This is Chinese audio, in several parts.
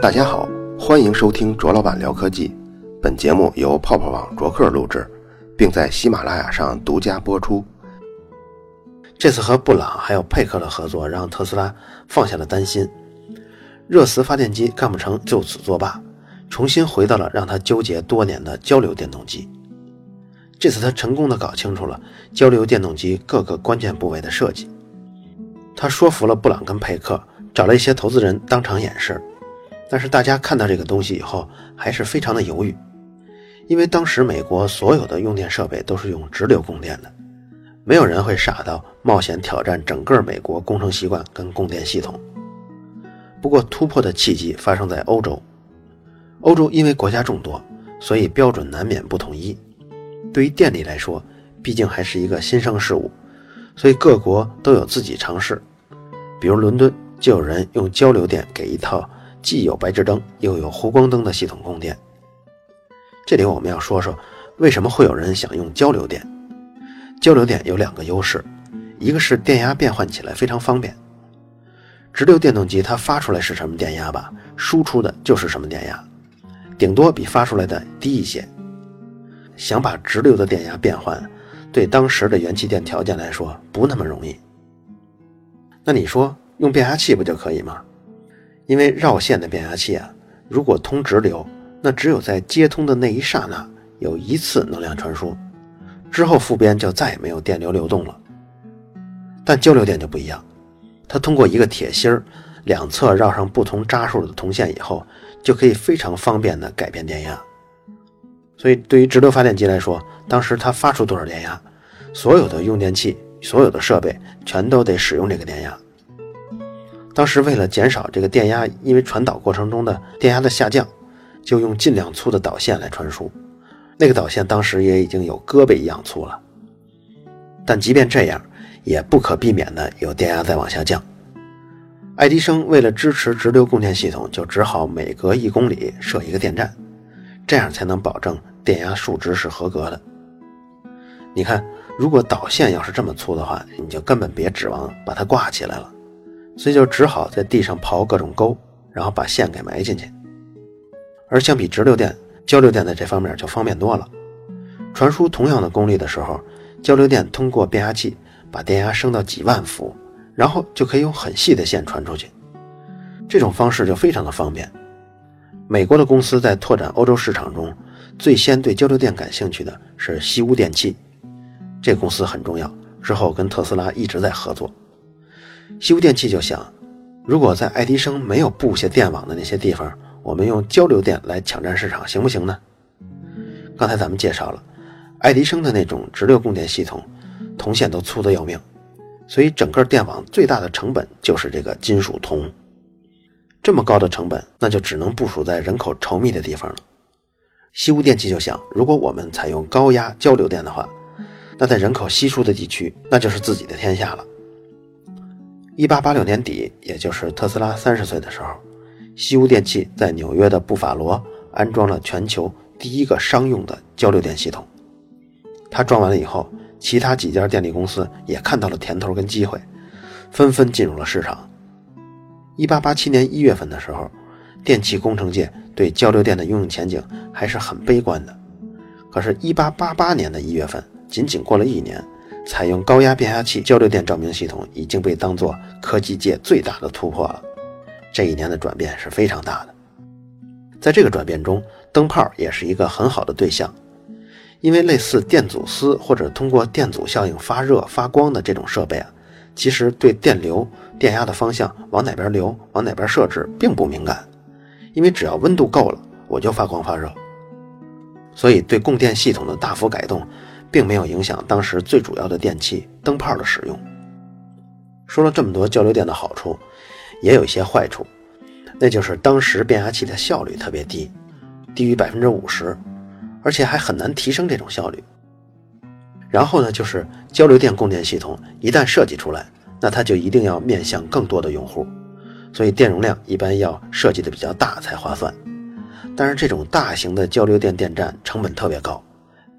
大家好，欢迎收听卓老板聊科技。本节目由泡泡网卓克录制，并在喜马拉雅上独家播出。这次和布朗还有佩克的合作，让特斯拉放下了担心，热磁发电机干不成就此作罢，重新回到了让他纠结多年的交流电动机。这次他成功的搞清楚了交流电动机各个关键部位的设计。他说服了布朗跟佩克，找了一些投资人当场演示。但是大家看到这个东西以后，还是非常的犹豫，因为当时美国所有的用电设备都是用直流供电的，没有人会傻到冒险挑战整个美国工程习惯跟供电系统。不过突破的契机发生在欧洲，欧洲因为国家众多，所以标准难免不统一。对于电力来说，毕竟还是一个新生事物，所以各国都有自己尝试。比如伦敦就有人用交流电给一套既有白炽灯又有弧光灯的系统供电。这里我们要说说为什么会有人想用交流电。交流电有两个优势，一个是电压变换起来非常方便。直流电动机它发出来是什么电压吧，输出的就是什么电压，顶多比发出来的低一些。想把直流的电压变换，对当时的元器电条件来说不那么容易。那你说用变压器不就可以吗？因为绕线的变压器啊，如果通直流，那只有在接通的那一刹那有一次能量传输，之后副边就再也没有电流流动了。但交流电就不一样，它通过一个铁芯儿，两侧绕上不同扎数的铜线以后，就可以非常方便的改变电压。所以，对于直流发电机来说，当时它发出多少电压，所有的用电器、所有的设备全都得使用这个电压。当时为了减少这个电压，因为传导过程中的电压的下降，就用尽量粗的导线来传输。那个导线当时也已经有胳膊一样粗了。但即便这样，也不可避免的有电压在往下降。爱迪生为了支持直流供电系统，就只好每隔一公里设一个电站。这样才能保证电压数值是合格的。你看，如果导线要是这么粗的话，你就根本别指望把它挂起来了，所以就只好在地上刨各种沟，然后把线给埋进去。而相比直流电，交流电在这方面就方便多了。传输同样的功率的时候，交流电通过变压器把电压升到几万伏，然后就可以用很细的线传出去。这种方式就非常的方便。美国的公司在拓展欧洲市场中，最先对交流电感兴趣的是西屋电器，这公司很重要。之后跟特斯拉一直在合作。西屋电器就想，如果在爱迪生没有布下电网的那些地方，我们用交流电来抢占市场，行不行呢？刚才咱们介绍了，爱迪生的那种直流供电系统，铜线都粗得要命，所以整个电网最大的成本就是这个金属铜。这么高的成本，那就只能部署在人口稠密的地方了。西屋电器就想，如果我们采用高压交流电的话，那在人口稀疏的地区，那就是自己的天下了。一八八六年底，也就是特斯拉三十岁的时候，西屋电器在纽约的布法罗安装了全球第一个商用的交流电系统。他装完了以后，其他几家电力公司也看到了甜头跟机会，纷纷进入了市场。一八八七年一月份的时候，电气工程界对交流电的应用前景还是很悲观的。可是，一八八八年的一月份，仅仅过了一年，采用高压变压器交流电照明系统已经被当作科技界最大的突破了。这一年的转变是非常大的。在这个转变中，灯泡也是一个很好的对象，因为类似电阻丝或者通过电阻效应发热发光的这种设备啊。其实对电流、电压的方向往哪边流、往哪边设置并不敏感，因为只要温度够了，我就发光发热。所以对供电系统的大幅改动，并没有影响当时最主要的电器灯泡的使用。说了这么多交流电的好处，也有一些坏处，那就是当时变压器的效率特别低，低于百分之五十，而且还很难提升这种效率。然后呢，就是交流电供电系统一旦设计出来，那它就一定要面向更多的用户，所以电容量一般要设计的比较大才划算。但是这种大型的交流电电站成本特别高，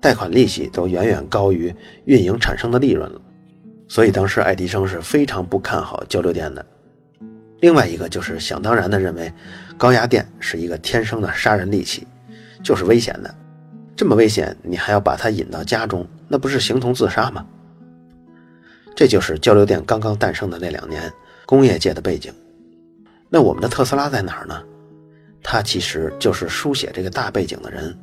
贷款利息都远远高于运营产生的利润了，所以当时爱迪生是非常不看好交流电的。另外一个就是想当然的认为，高压电是一个天生的杀人利器，就是危险的。这么危险，你还要把它引到家中，那不是形同自杀吗？这就是交流电刚刚诞生的那两年工业界的背景。那我们的特斯拉在哪儿呢？他其实就是书写这个大背景的人。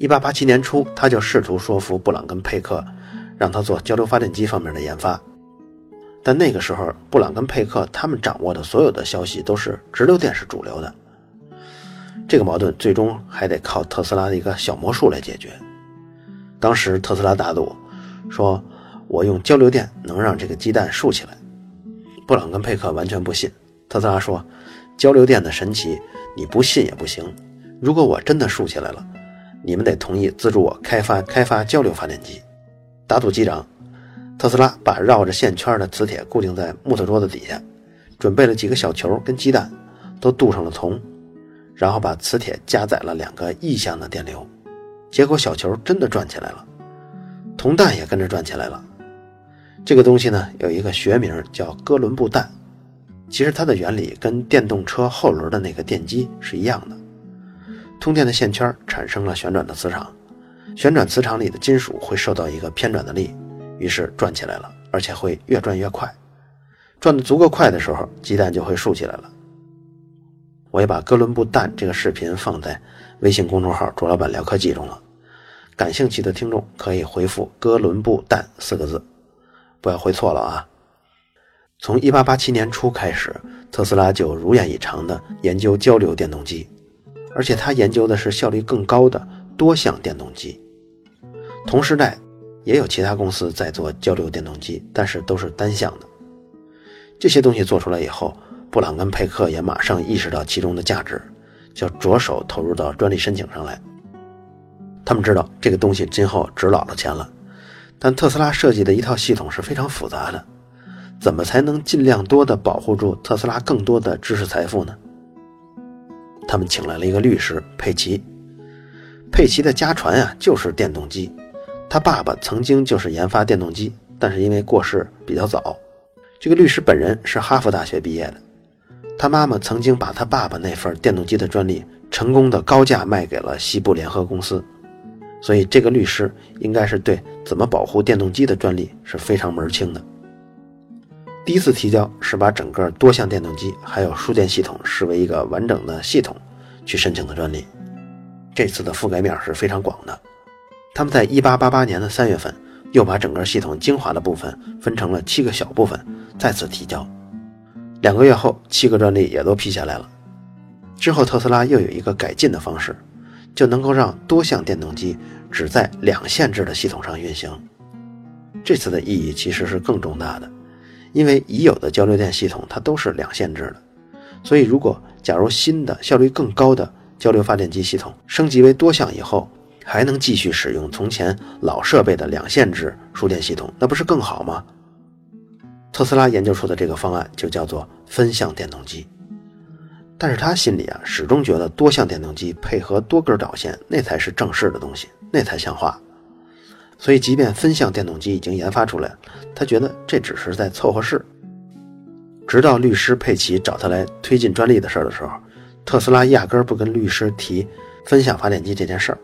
一八八七年初，他就试图说服布朗跟佩克，让他做交流发电机方面的研发。但那个时候，布朗跟佩克他们掌握的所有的消息都是直流电是主流的。这个矛盾最终还得靠特斯拉的一个小魔术来解决。当时特斯拉打赌，说我用交流电能让这个鸡蛋竖起来。布朗跟佩克完全不信。特斯拉说，交流电的神奇，你不信也不行。如果我真的竖起来了，你们得同意资助我开发开发交流发电机。打赌机长。特斯拉把绕着线圈的磁铁固定在木头桌子底下，准备了几个小球跟鸡蛋，都镀上了铜，然后把磁铁加载了两个异向的电流，结果小球真的转起来了，铜蛋也跟着转起来了。这个东西呢，有一个学名叫哥伦布蛋，其实它的原理跟电动车后轮的那个电机是一样的。通电的线圈产生了旋转的磁场，旋转磁场里的金属会受到一个偏转的力。于是转起来了，而且会越转越快。转得足够快的时候，鸡蛋就会竖起来了。我也把哥伦布蛋这个视频放在微信公众号“卓老板聊科技”中了，感兴趣的听众可以回复“哥伦布蛋”四个字，不要回错了啊。从1887年初开始，特斯拉就如愿以偿地研究交流电动机，而且他研究的是效率更高的多项电动机。同时代。也有其他公司在做交流电动机，但是都是单向的。这些东西做出来以后，布朗跟佩克也马上意识到其中的价值，就着手投入到专利申请上来。他们知道这个东西今后值老了钱了，但特斯拉设计的一套系统是非常复杂的，怎么才能尽量多的保护住特斯拉更多的知识财富呢？他们请来了一个律师佩奇，佩奇的家传啊就是电动机。他爸爸曾经就是研发电动机，但是因为过世比较早。这个律师本人是哈佛大学毕业的，他妈妈曾经把他爸爸那份电动机的专利成功的高价卖给了西部联合公司，所以这个律师应该是对怎么保护电动机的专利是非常门清的。第一次提交是把整个多项电动机还有输电系统视为一个完整的系统去申请的专利，这次的覆盖面是非常广的。他们在1888年的3月份，又把整个系统精华的部分分成了七个小部分，再次提交。两个月后，七个专利也都批下来了。之后，特斯拉又有一个改进的方式，就能够让多项电动机只在两线制的系统上运行。这次的意义其实是更重大的，因为已有的交流电系统它都是两线制的，所以如果假如新的效率更高的交流发电机系统升级为多项以后，还能继续使用从前老设备的两线制输电系统，那不是更好吗？特斯拉研究出的这个方案就叫做分向电动机。但是他心里啊，始终觉得多项电动机配合多根导线，那才是正式的东西，那才像话。所以，即便分向电动机已经研发出来，他觉得这只是在凑合试。直到律师佩奇找他来推进专利的事儿的时候，特斯拉压根儿不跟律师提分向发电机这件事儿。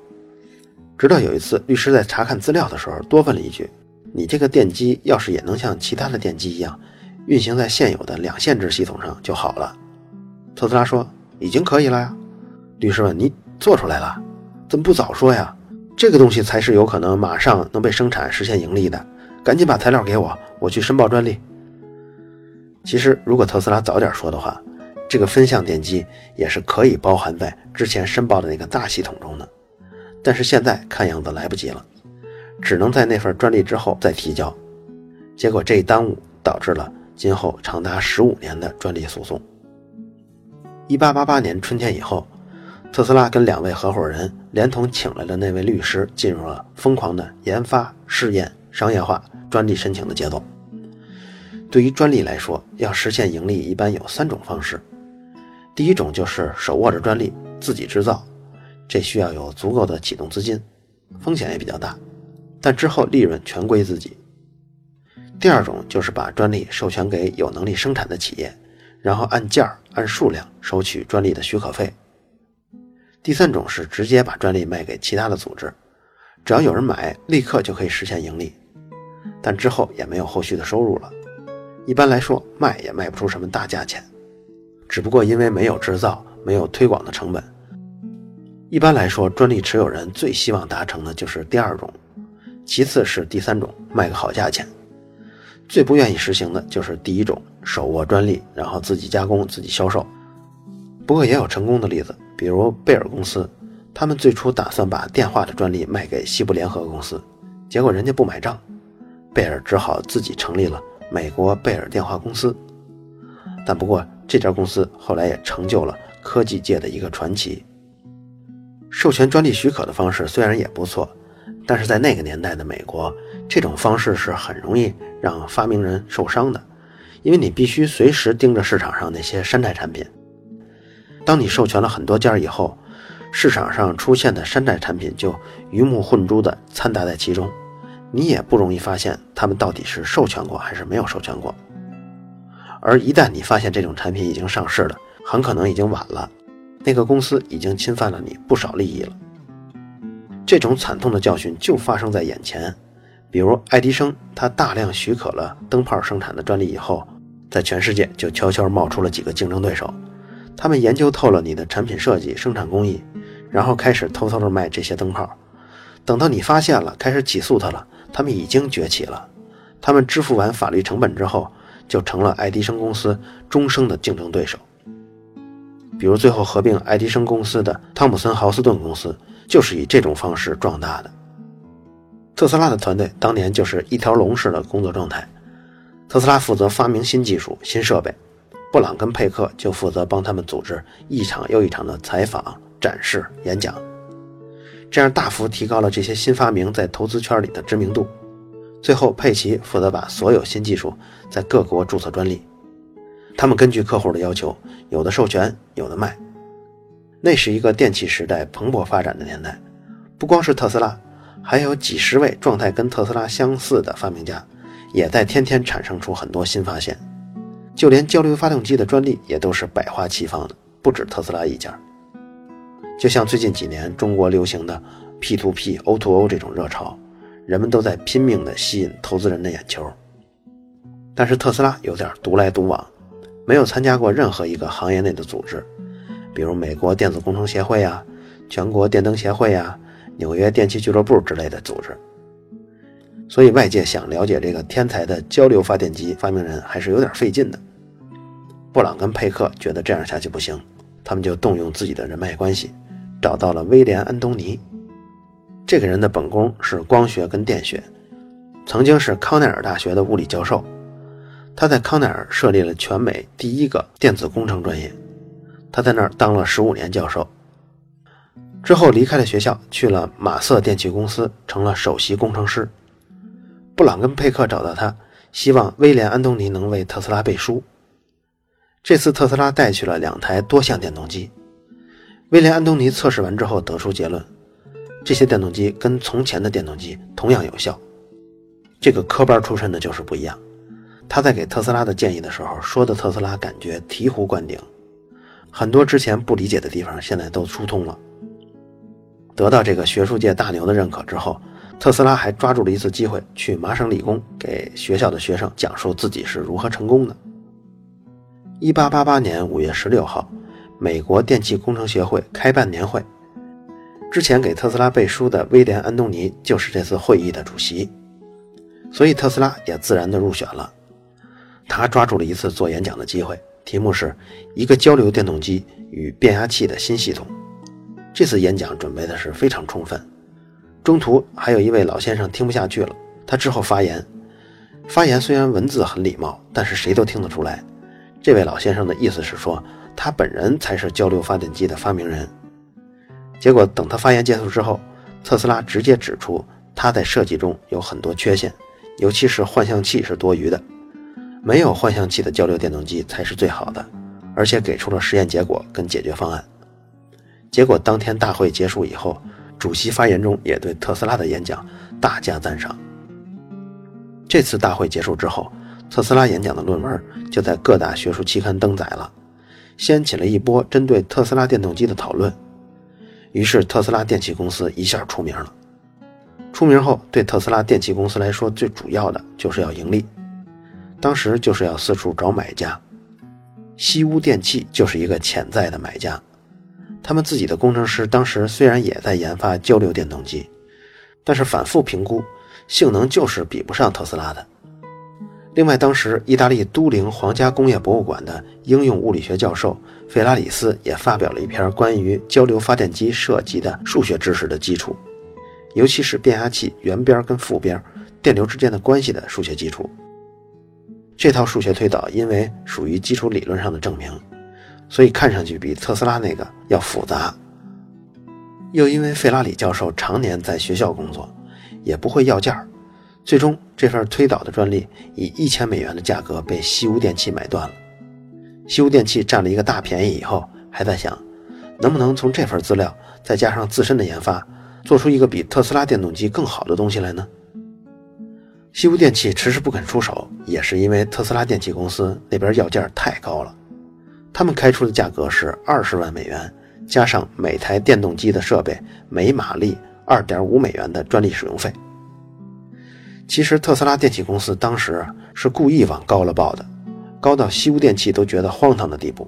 直到有一次，律师在查看资料的时候，多问了一句：“你这个电机要是也能像其他的电机一样，运行在现有的两线制系统上就好了。”特斯拉说：“已经可以了呀。”律师问：“你做出来了？怎么不早说呀？这个东西才是有可能马上能被生产、实现盈利的。赶紧把材料给我，我去申报专利。”其实，如果特斯拉早点说的话，这个分项电机也是可以包含在之前申报的那个大系统中的。但是现在看样子来不及了，只能在那份专利之后再提交。结果这一耽误，导致了今后长达十五年的专利诉讼。一八八八年春天以后，特斯拉跟两位合伙人连同请来的那位律师，进入了疯狂的研发、试验、商业化、专利申请的节奏。对于专利来说，要实现盈利，一般有三种方式。第一种就是手握着专利，自己制造。这需要有足够的启动资金，风险也比较大，但之后利润全归自己。第二种就是把专利授权给有能力生产的企业，然后按件儿、按数量收取专利的许可费。第三种是直接把专利卖给其他的组织，只要有人买，立刻就可以实现盈利，但之后也没有后续的收入了。一般来说，卖也卖不出什么大价钱，只不过因为没有制造、没有推广的成本。一般来说，专利持有人最希望达成的就是第二种，其次是第三种，卖个好价钱。最不愿意实行的就是第一种，手握专利，然后自己加工、自己销售。不过也有成功的例子，比如贝尔公司，他们最初打算把电话的专利卖给西部联合公司，结果人家不买账，贝尔只好自己成立了美国贝尔电话公司。但不过这家公司后来也成就了科技界的一个传奇。授权专利许可的方式虽然也不错，但是在那个年代的美国，这种方式是很容易让发明人受伤的，因为你必须随时盯着市场上那些山寨产品。当你授权了很多件以后，市场上出现的山寨产品就鱼目混珠地掺杂在其中，你也不容易发现他们到底是授权过还是没有授权过。而一旦你发现这种产品已经上市了，很可能已经晚了。那个公司已经侵犯了你不少利益了。这种惨痛的教训就发生在眼前，比如爱迪生，他大量许可了灯泡生产的专利以后，在全世界就悄悄冒出了几个竞争对手，他们研究透了你的产品设计、生产工艺，然后开始偷偷的卖这些灯泡。等到你发现了，开始起诉他了，他们已经崛起了。他们支付完法律成本之后，就成了爱迪生公司终生的竞争对手。比如最后合并爱迪生公司的汤姆森豪斯顿公司，就是以这种方式壮大的。特斯拉的团队当年就是一条龙式的工作状态，特斯拉负责发明新技术、新设备，布朗跟佩克就负责帮他们组织一场又一场的采访、展示、演讲，这样大幅提高了这些新发明在投资圈里的知名度。最后，佩奇负责把所有新技术在各国注册专利。他们根据客户的要求，有的授权，有的卖。那是一个电气时代蓬勃发展的年代，不光是特斯拉，还有几十位状态跟特斯拉相似的发明家，也在天天产生出很多新发现。就连交流发动机的专利也都是百花齐放的，不止特斯拉一家。就像最近几年中国流行的 P to P、O to O 这种热潮，人们都在拼命地吸引投资人的眼球。但是特斯拉有点独来独往。没有参加过任何一个行业内的组织，比如美国电子工程协会呀、全国电灯协会呀、纽约电器俱乐部之类的组织。所以外界想了解这个天才的交流发电机发明人还是有点费劲的。布朗跟佩克觉得这样下去不行，他们就动用自己的人脉关系，找到了威廉·安东尼。这个人的本功是光学跟电学，曾经是康奈尔大学的物理教授。他在康奈尔设立了全美第一个电子工程专业，他在那儿当了十五年教授，之后离开了学校，去了马瑟电器公司，成了首席工程师。布朗跟佩克找到他，希望威廉·安东尼能为特斯拉背书。这次特斯拉带去了两台多项电动机，威廉·安东尼测试完之后得出结论：这些电动机跟从前的电动机同样有效。这个科班出身的就是不一样。他在给特斯拉的建议的时候说的，特斯拉感觉醍醐灌顶，很多之前不理解的地方现在都疏通了。得到这个学术界大牛的认可之后，特斯拉还抓住了一次机会，去麻省理工给学校的学生讲述自己是如何成功的。一八八八年五月十六号，美国电气工程学会开办年会，之前给特斯拉背书的威廉·安东尼就是这次会议的主席，所以特斯拉也自然的入选了。他抓住了一次做演讲的机会，题目是一个交流电动机与变压器的新系统。这次演讲准备的是非常充分。中途还有一位老先生听不下去了，他之后发言。发言虽然文字很礼貌，但是谁都听得出来，这位老先生的意思是说他本人才是交流发电机的发明人。结果等他发言结束之后，特斯拉直接指出他在设计中有很多缺陷，尤其是换向器是多余的。没有换向器的交流电动机才是最好的，而且给出了实验结果跟解决方案。结果当天大会结束以后，主席发言中也对特斯拉的演讲大加赞赏。这次大会结束之后，特斯拉演讲的论文就在各大学术期刊登载了，掀起了一波针对特斯拉电动机的讨论。于是，特斯拉电器公司一下出名了。出名后，对特斯拉电器公司来说，最主要的就是要盈利。当时就是要四处找买家，西屋电器就是一个潜在的买家。他们自己的工程师当时虽然也在研发交流电动机，但是反复评估，性能就是比不上特斯拉的。另外，当时意大利都灵皇家工业博物馆的应用物理学教授费拉里斯也发表了一篇关于交流发电机涉及的数学知识的基础，尤其是变压器原边跟负边电流之间的关系的数学基础。这套数学推导因为属于基础理论上的证明，所以看上去比特斯拉那个要复杂。又因为费拉里教授常年在学校工作，也不会要价。最终，这份推导的专利以一千美元的价格被西屋电器买断了。西屋电器占了一个大便宜以后，还在想，能不能从这份资料再加上自身的研发，做出一个比特斯拉电动机更好的东西来呢？西屋电器迟迟不肯出手，也是因为特斯拉电器公司那边要价太高了。他们开出的价格是二十万美元，加上每台电动机的设备每马力二点五美元的专利使用费。其实特斯拉电气公司当时是故意往高了报的，高到西屋电器都觉得荒唐的地步。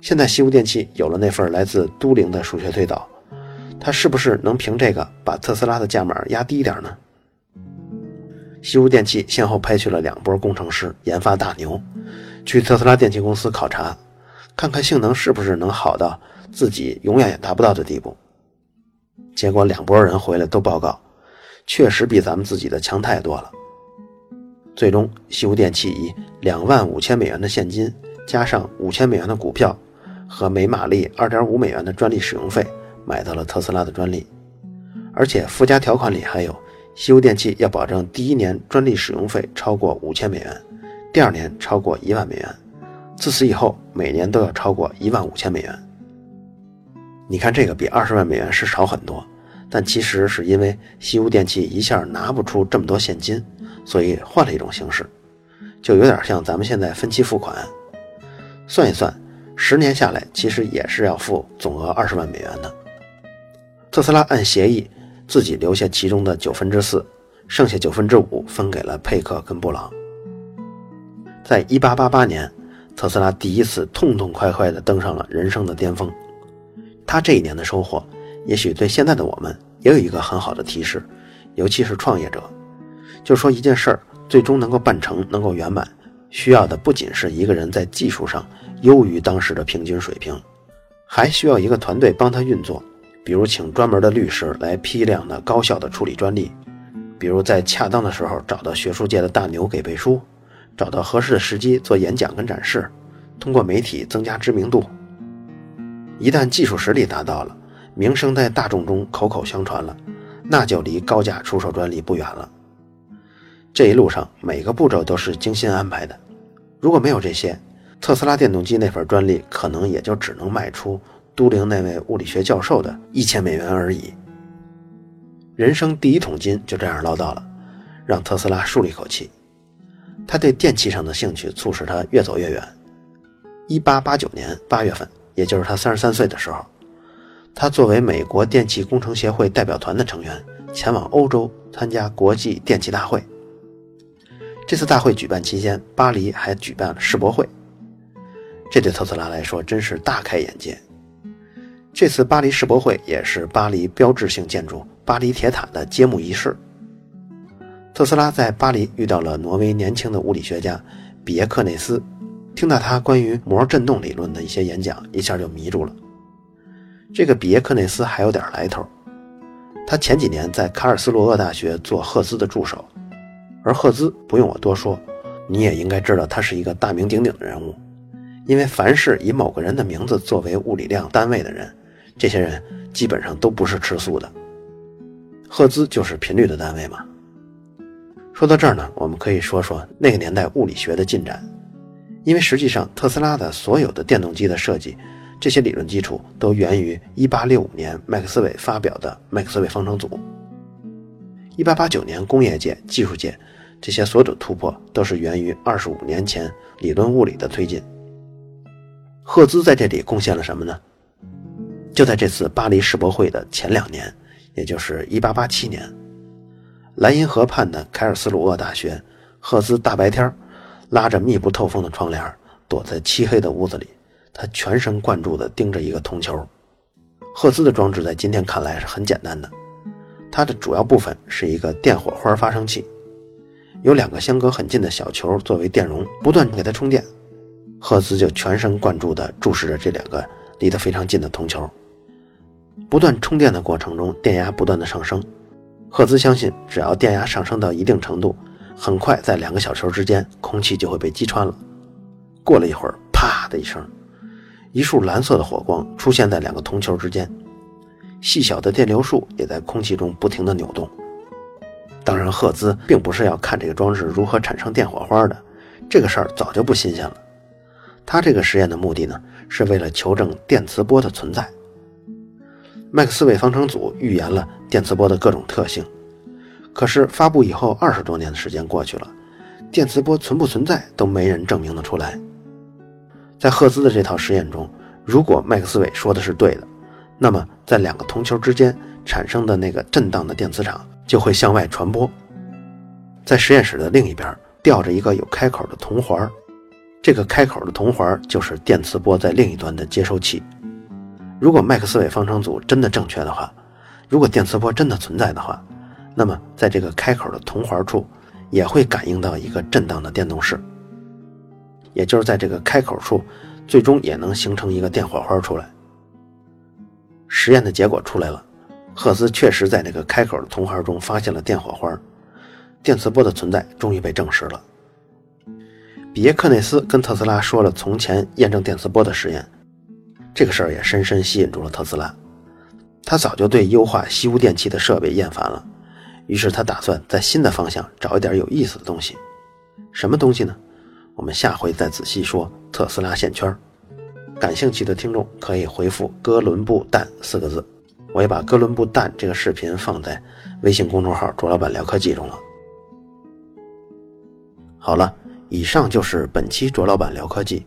现在西屋电器有了那份来自都灵的数学推导，它是不是能凭这个把特斯拉的价码压低点呢？西屋电器先后派去了两波工程师研发大牛，去特斯拉电器公司考察，看看性能是不是能好到自己永远也达不到的地步。结果两拨人回来都报告。确实比咱们自己的强太多了。最终，西屋电器以两万五千美元的现金，加上五千美元的股票和每马力二点五美元的专利使用费，买到了特斯拉的专利。而且附加条款里还有，西屋电器要保证第一年专利使用费超过五千美元，第二年超过一万美元，自此以后每年都要超过一万五千美元。你看，这个比二十万美元是少很多。但其实是因为西屋电器一下拿不出这么多现金，所以换了一种形式，就有点像咱们现在分期付款。算一算，十年下来其实也是要付总额二十万美元的。特斯拉按协议自己留下其中的九分之四，剩下九分之五分给了佩克跟布朗。在一八八八年，特斯拉第一次痛痛快快地登上了人生的巅峰。他这一年的收获。也许对现在的我们也有一个很好的提示，尤其是创业者，就说一件事儿最终能够办成、能够圆满，需要的不仅是一个人在技术上优于当时的平均水平，还需要一个团队帮他运作，比如请专门的律师来批量的、高效的处理专利，比如在恰当的时候找到学术界的大牛给背书，找到合适的时机做演讲跟展示，通过媒体增加知名度。一旦技术实力达到了。名声在大众中口口相传了，那就离高价出售专利不远了。这一路上每个步骤都是精心安排的，如果没有这些，特斯拉电动机那份专利可能也就只能卖出都灵那位物理学教授的一千美元而已。人生第一桶金就这样捞到了，让特斯拉舒了一口气。他对电器上的兴趣促使他越走越远。一八八九年八月份，也就是他三十三岁的时候。他作为美国电气工程协会代表团的成员，前往欧洲参加国际电气大会。这次大会举办期间，巴黎还举办了世博会，这对特斯拉来说真是大开眼界。这次巴黎世博会也是巴黎标志性建筑巴黎铁塔的揭幕仪式。特斯拉在巴黎遇到了挪威年轻的物理学家比耶克内斯，听到他关于膜振动理论的一些演讲，一下就迷住了。这个比耶克内斯还有点来头，他前几年在卡尔斯鲁厄大学做赫兹的助手，而赫兹不用我多说，你也应该知道他是一个大名鼎鼎的人物，因为凡是以某个人的名字作为物理量单位的人，这些人基本上都不是吃素的。赫兹就是频率的单位嘛。说到这儿呢，我们可以说说那个年代物理学的进展，因为实际上特斯拉的所有的电动机的设计。这些理论基础都源于1865年麦克斯韦发表的麦克斯韦方程组。1889年，工业界、技术界这些所有的突破都是源于二十五年前理论物理的推进。赫兹在这里贡献了什么呢？就在这次巴黎世博会的前两年，也就是1887年，莱茵河畔的凯尔斯鲁厄大学，赫兹大白天拉着密不透风的窗帘，躲在漆黑的屋子里，他全神贯注地盯着一个铜球。赫兹的装置在今天看来是很简单的，它的主要部分是一个电火花发生器，有两个相隔很近的小球作为电容，不断给它充电。赫兹就全神贯注地注视着这两个离得非常近的铜球。不断充电的过程中，电压不断的上升。赫兹相信，只要电压上升到一定程度，很快在两个小球之间，空气就会被击穿了。过了一会儿，啪的一声，一束蓝色的火光出现在两个铜球之间，细小的电流束也在空气中不停地扭动。当然，赫兹并不是要看这个装置如何产生电火花的，这个事儿早就不新鲜了。他这个实验的目的呢，是为了求证电磁波的存在。麦克斯韦方程组预言了电磁波的各种特性，可是发布以后二十多年的时间过去了，电磁波存不存在都没人证明得出来。在赫兹的这套实验中，如果麦克斯韦说的是对的，那么在两个铜球之间产生的那个震荡的电磁场就会向外传播。在实验室的另一边吊着一个有开口的铜环，这个开口的铜环就是电磁波在另一端的接收器。如果麦克斯韦方程组真的正确的话，如果电磁波真的存在的话，那么在这个开口的铜环处也会感应到一个震荡的电动势，也就是在这个开口处，最终也能形成一个电火花出来。实验的结果出来了，赫兹确实在那个开口的铜环中发现了电火花，电磁波的存在终于被证实了。比耶克内斯跟特斯拉说了从前验证电磁波的实验。这个事儿也深深吸引住了特斯拉，他早就对优化西屋电器的设备厌烦了，于是他打算在新的方向找一点有意思的东西。什么东西呢？我们下回再仔细说。特斯拉线圈，感兴趣的听众可以回复“哥伦布蛋”四个字，我也把“哥伦布蛋”这个视频放在微信公众号“卓老板聊科技”中了。好了，以上就是本期卓老板聊科技。